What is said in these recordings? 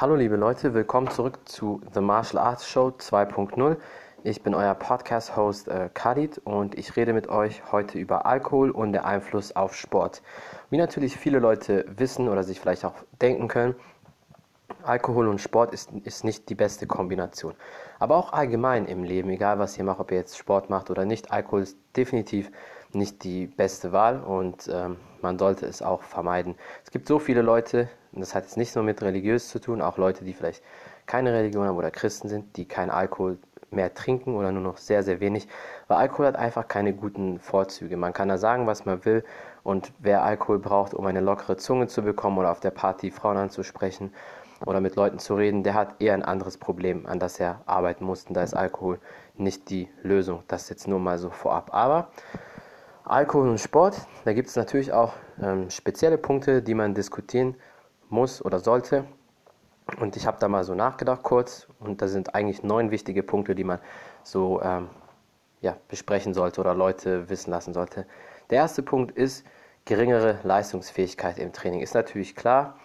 Hallo liebe Leute, willkommen zurück zu The Martial Arts Show 2.0. Ich bin euer Podcast-Host äh, Khalid und ich rede mit euch heute über Alkohol und den Einfluss auf Sport. Wie natürlich viele Leute wissen oder sich vielleicht auch denken können, Alkohol und Sport ist, ist nicht die beste Kombination. Aber auch allgemein im Leben, egal was ihr macht, ob ihr jetzt Sport macht oder nicht, Alkohol ist definitiv nicht die beste Wahl und ähm, man sollte es auch vermeiden. Es gibt so viele Leute, und das hat jetzt nicht nur mit religiös zu tun, auch Leute, die vielleicht keine Religion haben oder Christen sind, die keinen Alkohol mehr trinken oder nur noch sehr, sehr wenig, weil Alkohol hat einfach keine guten Vorzüge. Man kann da sagen, was man will und wer Alkohol braucht, um eine lockere Zunge zu bekommen oder auf der Party Frauen anzusprechen oder mit Leuten zu reden, der hat eher ein anderes Problem, an das er arbeiten muss und da ist Alkohol nicht die Lösung. Das jetzt nur mal so vorab. Aber Alkohol und Sport, da gibt es natürlich auch ähm, spezielle Punkte, die man diskutieren muss oder sollte. Und ich habe da mal so nachgedacht kurz und da sind eigentlich neun wichtige Punkte, die man so ähm, ja, besprechen sollte oder Leute wissen lassen sollte. Der erste Punkt ist geringere Leistungsfähigkeit im Training. Ist natürlich klar,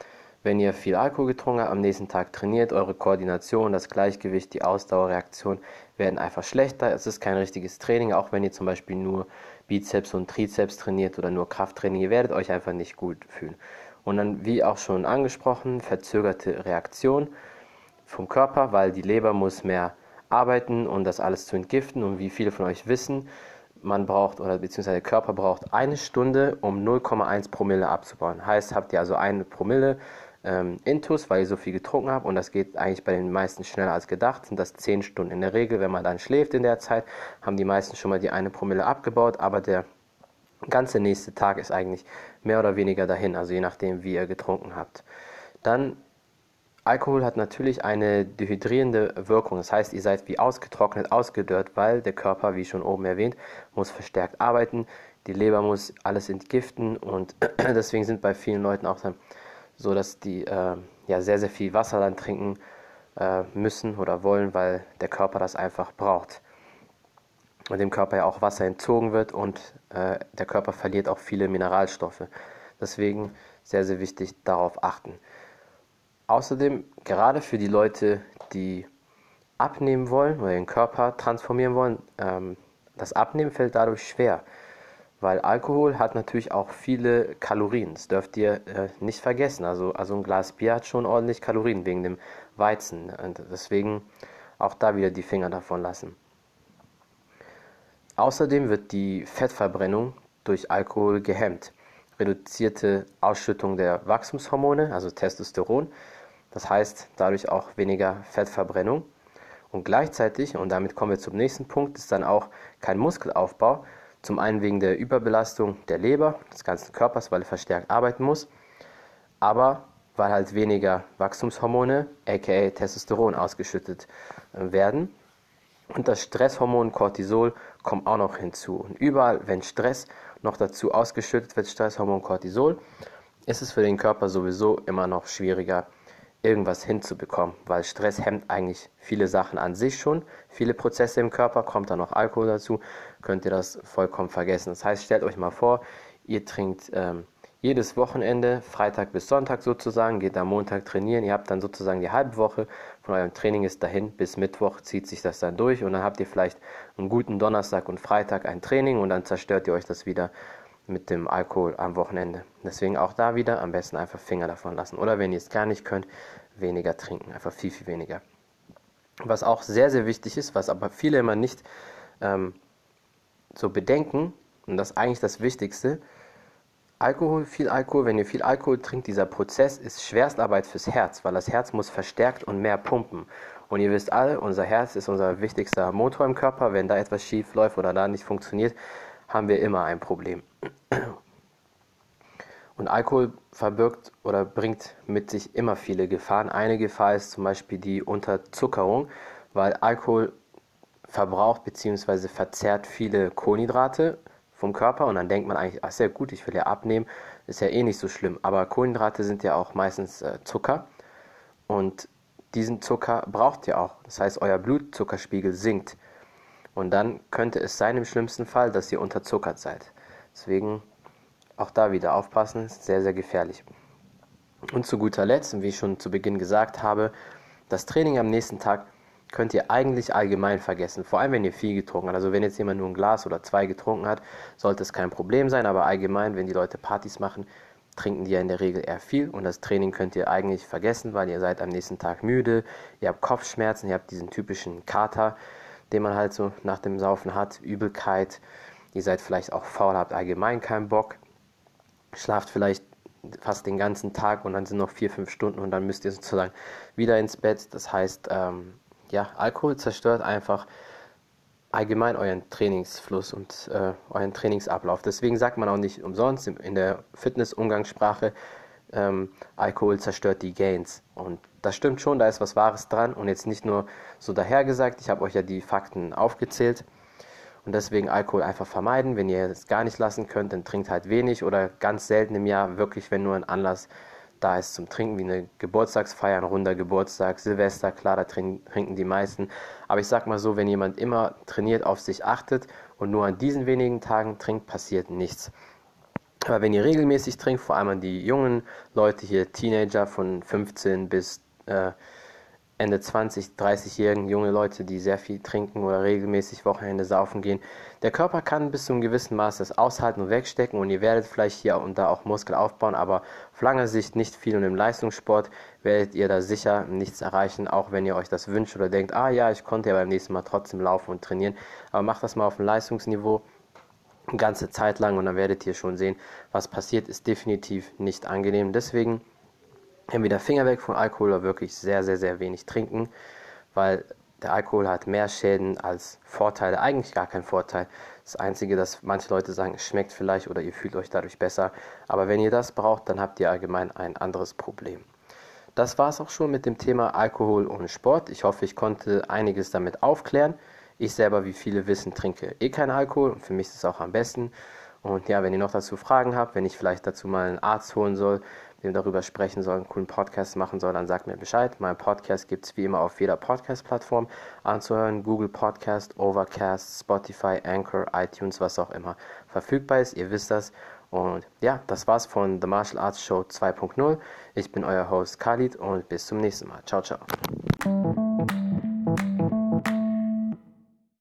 wenn ihr viel Alkohol getrunken habt, am nächsten Tag trainiert, eure Koordination, das Gleichgewicht, die Ausdauerreaktion werden einfach schlechter. Es ist kein richtiges Training, auch wenn ihr zum Beispiel nur Bizeps und Trizeps trainiert oder nur Krafttraining, ihr werdet euch einfach nicht gut fühlen. Und dann, wie auch schon angesprochen, verzögerte Reaktion vom Körper, weil die Leber muss mehr arbeiten, um das alles zu entgiften. Und wie viele von euch wissen, man braucht oder beziehungsweise der Körper braucht eine Stunde, um 0,1 Promille abzubauen. Heißt, habt ihr also eine Promille ähm, Intus, weil ihr so viel getrunken habt und das geht eigentlich bei den meisten schneller als gedacht, sind das 10 Stunden. In der Regel, wenn man dann schläft in der Zeit, haben die meisten schon mal die eine Promille abgebaut, aber der ganze nächste Tag ist eigentlich mehr oder weniger dahin, also je nachdem, wie ihr getrunken habt. Dann Alkohol hat natürlich eine dehydrierende Wirkung. Das heißt, ihr seid wie ausgetrocknet, ausgedörrt, weil der Körper, wie schon oben erwähnt, muss verstärkt arbeiten. Die Leber muss alles entgiften und deswegen sind bei vielen Leuten auch dann so, dass die äh, ja sehr, sehr viel Wasser dann trinken äh, müssen oder wollen, weil der Körper das einfach braucht dem Körper ja auch Wasser entzogen wird und äh, der Körper verliert auch viele Mineralstoffe. Deswegen sehr, sehr wichtig darauf achten. Außerdem, gerade für die Leute, die abnehmen wollen oder den Körper transformieren wollen, ähm, das Abnehmen fällt dadurch schwer, weil Alkohol hat natürlich auch viele Kalorien. Das dürft ihr äh, nicht vergessen. Also, also ein Glas Bier hat schon ordentlich Kalorien wegen dem Weizen. Und deswegen auch da wieder die Finger davon lassen. Außerdem wird die Fettverbrennung durch Alkohol gehemmt. Reduzierte Ausschüttung der Wachstumshormone, also Testosteron, das heißt dadurch auch weniger Fettverbrennung. Und gleichzeitig, und damit kommen wir zum nächsten Punkt, ist dann auch kein Muskelaufbau. Zum einen wegen der Überbelastung der Leber, des ganzen Körpers, weil er verstärkt arbeiten muss, aber weil halt weniger Wachstumshormone, aka Testosteron, ausgeschüttet äh, werden. Und das Stresshormon Cortisol kommt auch noch hinzu. Und überall, wenn Stress noch dazu ausgeschüttet wird, Stresshormon Cortisol, ist es für den Körper sowieso immer noch schwieriger, irgendwas hinzubekommen, weil Stress hemmt eigentlich viele Sachen an sich schon, viele Prozesse im Körper, kommt dann noch Alkohol dazu, könnt ihr das vollkommen vergessen. Das heißt, stellt euch mal vor, ihr trinkt ähm, jedes Wochenende, Freitag bis Sonntag sozusagen, geht am Montag trainieren. Ihr habt dann sozusagen die halbe Woche von eurem Training ist dahin. Bis Mittwoch zieht sich das dann durch und dann habt ihr vielleicht einen guten Donnerstag und Freitag ein Training und dann zerstört ihr euch das wieder mit dem Alkohol am Wochenende. Deswegen auch da wieder am besten einfach Finger davon lassen. Oder wenn ihr es gar nicht könnt, weniger trinken. Einfach viel, viel weniger. Was auch sehr, sehr wichtig ist, was aber viele immer nicht ähm, so bedenken, und das ist eigentlich das Wichtigste, Alkohol, viel Alkohol, wenn ihr viel Alkohol trinkt, dieser Prozess ist Schwerstarbeit fürs Herz, weil das Herz muss verstärkt und mehr pumpen. Und ihr wisst alle, unser Herz ist unser wichtigster Motor im Körper. Wenn da etwas schief läuft oder da nicht funktioniert, haben wir immer ein Problem. Und Alkohol verbirgt oder bringt mit sich immer viele Gefahren. Eine Gefahr ist zum Beispiel die Unterzuckerung, weil Alkohol verbraucht bzw. verzehrt viele Kohlenhydrate vom Körper und dann denkt man eigentlich, ach sehr gut, ich will ja abnehmen, ist ja eh nicht so schlimm. Aber Kohlenhydrate sind ja auch meistens äh, Zucker und diesen Zucker braucht ihr auch. Das heißt, euer Blutzuckerspiegel sinkt. Und dann könnte es sein im schlimmsten Fall, dass ihr unterzuckert seid. Deswegen auch da wieder aufpassen, ist sehr, sehr gefährlich. Und zu guter Letzt, wie ich schon zu Beginn gesagt habe, das Training am nächsten Tag könnt ihr eigentlich allgemein vergessen. Vor allem, wenn ihr viel getrunken habt. Also wenn jetzt jemand nur ein Glas oder zwei getrunken hat, sollte es kein Problem sein. Aber allgemein, wenn die Leute Partys machen, trinken die ja in der Regel eher viel. Und das Training könnt ihr eigentlich vergessen, weil ihr seid am nächsten Tag müde, ihr habt Kopfschmerzen, ihr habt diesen typischen Kater, den man halt so nach dem Saufen hat, Übelkeit. Ihr seid vielleicht auch faul, habt allgemein keinen Bock, schlaft vielleicht fast den ganzen Tag und dann sind noch vier, fünf Stunden und dann müsst ihr sozusagen wieder ins Bett. Das heißt, ähm, ja, Alkohol zerstört einfach allgemein euren Trainingsfluss und äh, euren Trainingsablauf. Deswegen sagt man auch nicht umsonst in der Fitness-Umgangssprache, ähm, Alkohol zerstört die Gains. Und das stimmt schon, da ist was Wahres dran und jetzt nicht nur so dahergesagt. Ich habe euch ja die Fakten aufgezählt. Und deswegen Alkohol einfach vermeiden. Wenn ihr es gar nicht lassen könnt, dann trinkt halt wenig oder ganz selten im Jahr, wirklich, wenn nur ein Anlass da ist zum Trinken, wie eine Geburtstagsfeier, ein runder Geburtstag, Silvester, klar, da trinken die meisten. Aber ich sag mal so, wenn jemand immer trainiert, auf sich achtet und nur an diesen wenigen Tagen trinkt, passiert nichts. Aber wenn ihr regelmäßig trinkt, vor allem an die jungen Leute hier, Teenager von 15 bis äh, Ende 20, 30-jährigen junge Leute, die sehr viel trinken oder regelmäßig Wochenende saufen gehen. Der Körper kann bis zu einem gewissen Maß das aushalten und wegstecken und ihr werdet vielleicht hier und da auch Muskel aufbauen, aber auf lange Sicht nicht viel und im Leistungssport werdet ihr da sicher nichts erreichen, auch wenn ihr euch das wünscht oder denkt, ah ja, ich konnte ja beim nächsten Mal trotzdem laufen und trainieren, aber macht das mal auf dem Leistungsniveau eine ganze Zeit lang und dann werdet ihr schon sehen, was passiert, ist definitiv nicht angenehm. Deswegen entweder Finger weg von Alkohol oder wirklich sehr, sehr, sehr wenig trinken, weil der Alkohol hat mehr Schäden als Vorteile, eigentlich gar kein Vorteil. Das Einzige, dass manche Leute sagen, es schmeckt vielleicht oder ihr fühlt euch dadurch besser. Aber wenn ihr das braucht, dann habt ihr allgemein ein anderes Problem. Das war es auch schon mit dem Thema Alkohol und Sport. Ich hoffe, ich konnte einiges damit aufklären. Ich selber, wie viele wissen, trinke eh keinen Alkohol und für mich ist es auch am besten. Und ja, wenn ihr noch dazu Fragen habt, wenn ich vielleicht dazu mal einen Arzt holen soll, dem darüber sprechen soll, einen coolen Podcast machen soll, dann sagt mir Bescheid. Mein Podcast gibt es wie immer auf jeder Podcast-Plattform anzuhören. Google Podcast, Overcast, Spotify, Anchor, iTunes, was auch immer verfügbar ist. Ihr wisst das. Und ja, das war's von The Martial Arts Show 2.0. Ich bin euer Host Khalid und bis zum nächsten Mal. Ciao, ciao.